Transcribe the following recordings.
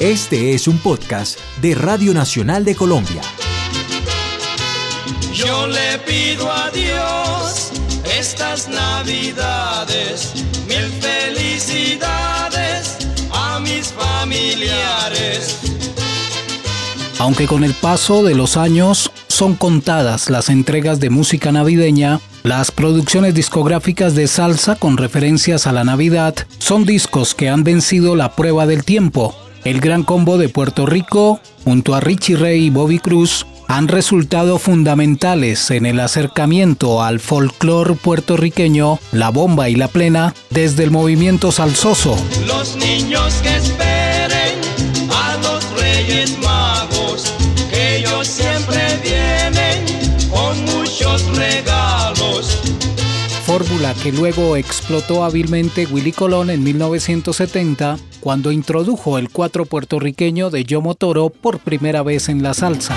Este es un podcast de Radio Nacional de Colombia. Yo le pido a Dios estas navidades mil felicidades a mis familiares. Aunque con el paso de los años son contadas las entregas de música navideña, las producciones discográficas de salsa con referencias a la Navidad son discos que han vencido la prueba del tiempo. El Gran Combo de Puerto Rico, junto a Richie Ray y Bobby Cruz, han resultado fundamentales en el acercamiento al folclore puertorriqueño, la bomba y la plena desde el movimiento salsoso. Los niños que esperen a los Reyes Magos, ellos siempre vienen con muchos regalos. Fórmula que luego explotó hábilmente Willy Colón en 1970 cuando introdujo el cuatro puertorriqueño de Yomo Toro por primera vez en la salsa.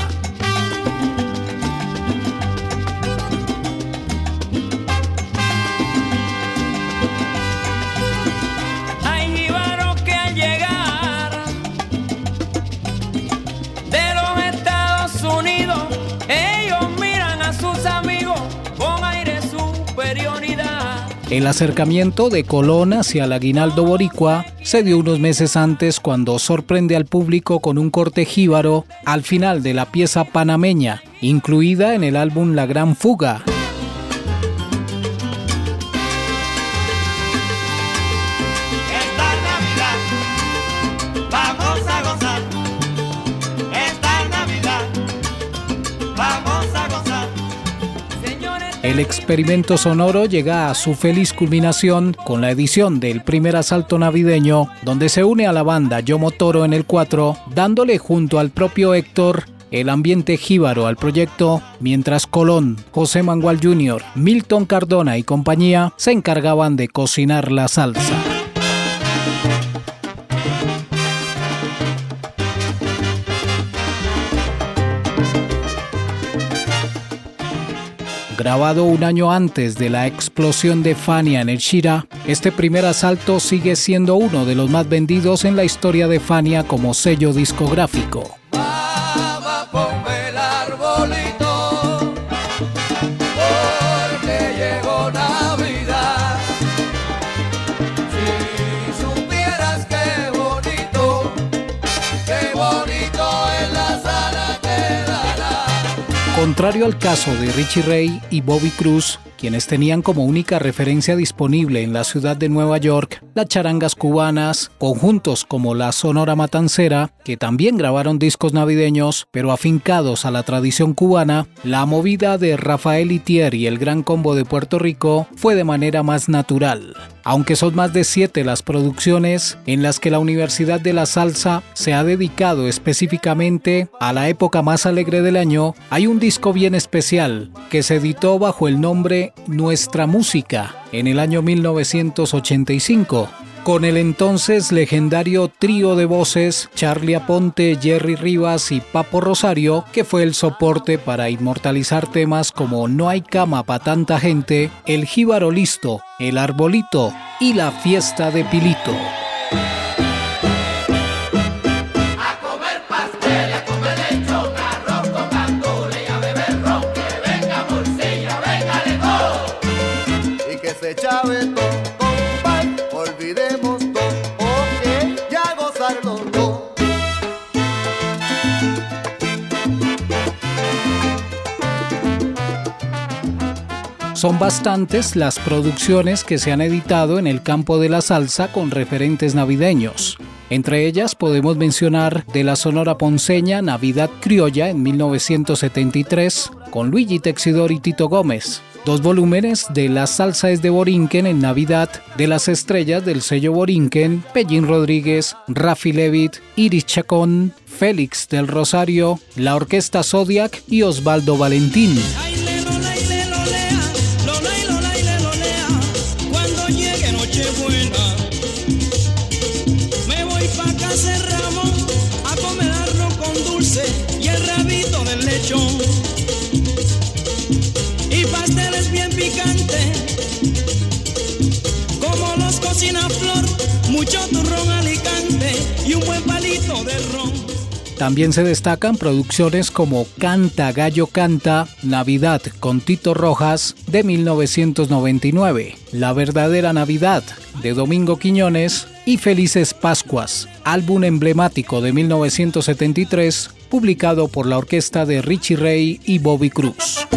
El acercamiento de Colón hacia el aguinaldo boricua se dio unos meses antes cuando sorprende al público con un corte jíbaro al final de la pieza panameña, incluida en el álbum La Gran Fuga. El experimento sonoro llega a su feliz culminación con la edición del primer asalto navideño, donde se une a la banda Yomo Toro en el 4, dándole junto al propio Héctor el ambiente jíbaro al proyecto, mientras Colón, José Mangual Jr., Milton Cardona y compañía se encargaban de cocinar la salsa. Grabado un año antes de la explosión de Fania en el Shira, este primer asalto sigue siendo uno de los más vendidos en la historia de Fania como sello discográfico. Contrario al caso de Richie Ray y Bobby Cruz, quienes tenían como única referencia disponible en la ciudad de Nueva York las charangas cubanas, conjuntos como la Sonora Matancera, que también grabaron discos navideños, pero afincados a la tradición cubana, la movida de Rafael Itier y el Gran Combo de Puerto Rico fue de manera más natural. Aunque son más de siete las producciones en las que la Universidad de la Salsa se ha dedicado específicamente a la época más alegre del año, hay un disco bien especial que se editó bajo el nombre Nuestra Música en el año 1985 con el entonces legendario trío de voces Charlie Aponte, Jerry Rivas y Papo Rosario, que fue el soporte para inmortalizar temas como No hay cama para tanta gente, El jíbaro listo, El arbolito y La fiesta de Pilito. Son bastantes las producciones que se han editado en el campo de la salsa con referentes navideños. Entre ellas podemos mencionar de la Sonora Ponceña Navidad Criolla en 1973 con Luigi Texidor y Tito Gómez. Dos volúmenes de La Salsa es de Borinquen en Navidad de las estrellas del sello Borinquen, Pellín Rodríguez, Rafi Levitt, Iris Chacón, Félix del Rosario, la Orquesta Zodiac y Osvaldo Valentín. También se destacan producciones como Canta Gallo Canta, Navidad con Tito Rojas de 1999, La verdadera Navidad de Domingo Quiñones y Felices Pascuas, álbum emblemático de 1973 publicado por la orquesta de Richie Ray y Bobby Cruz.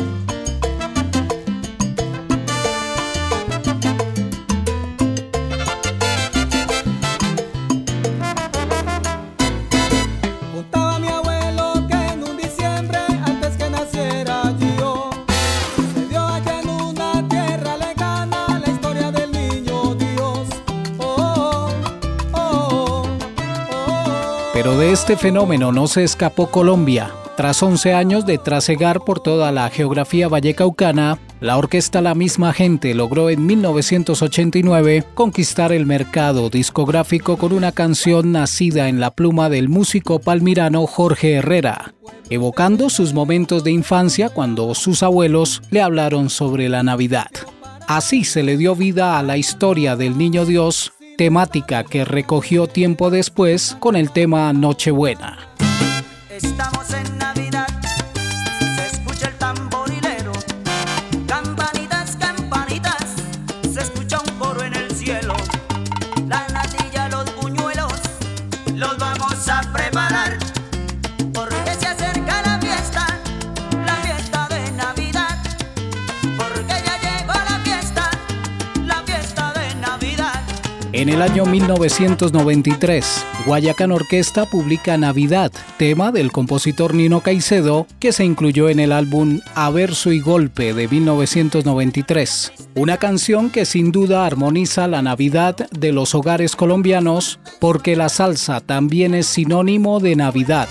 Pero de este fenómeno no se escapó Colombia. Tras 11 años de trasegar por toda la geografía vallecaucana, la orquesta La Misma Gente logró en 1989 conquistar el mercado discográfico con una canción nacida en la pluma del músico palmirano Jorge Herrera, evocando sus momentos de infancia cuando sus abuelos le hablaron sobre la Navidad. Así se le dio vida a la historia del Niño Dios temática que recogió tiempo después con el tema Nochebuena. Estamos en Navidad, En el año 1993, Guayacán Orquesta publica Navidad, tema del compositor Nino Caicedo, que se incluyó en el álbum A Verso y Golpe de 1993. Una canción que sin duda armoniza la Navidad de los hogares colombianos, porque la salsa también es sinónimo de Navidad.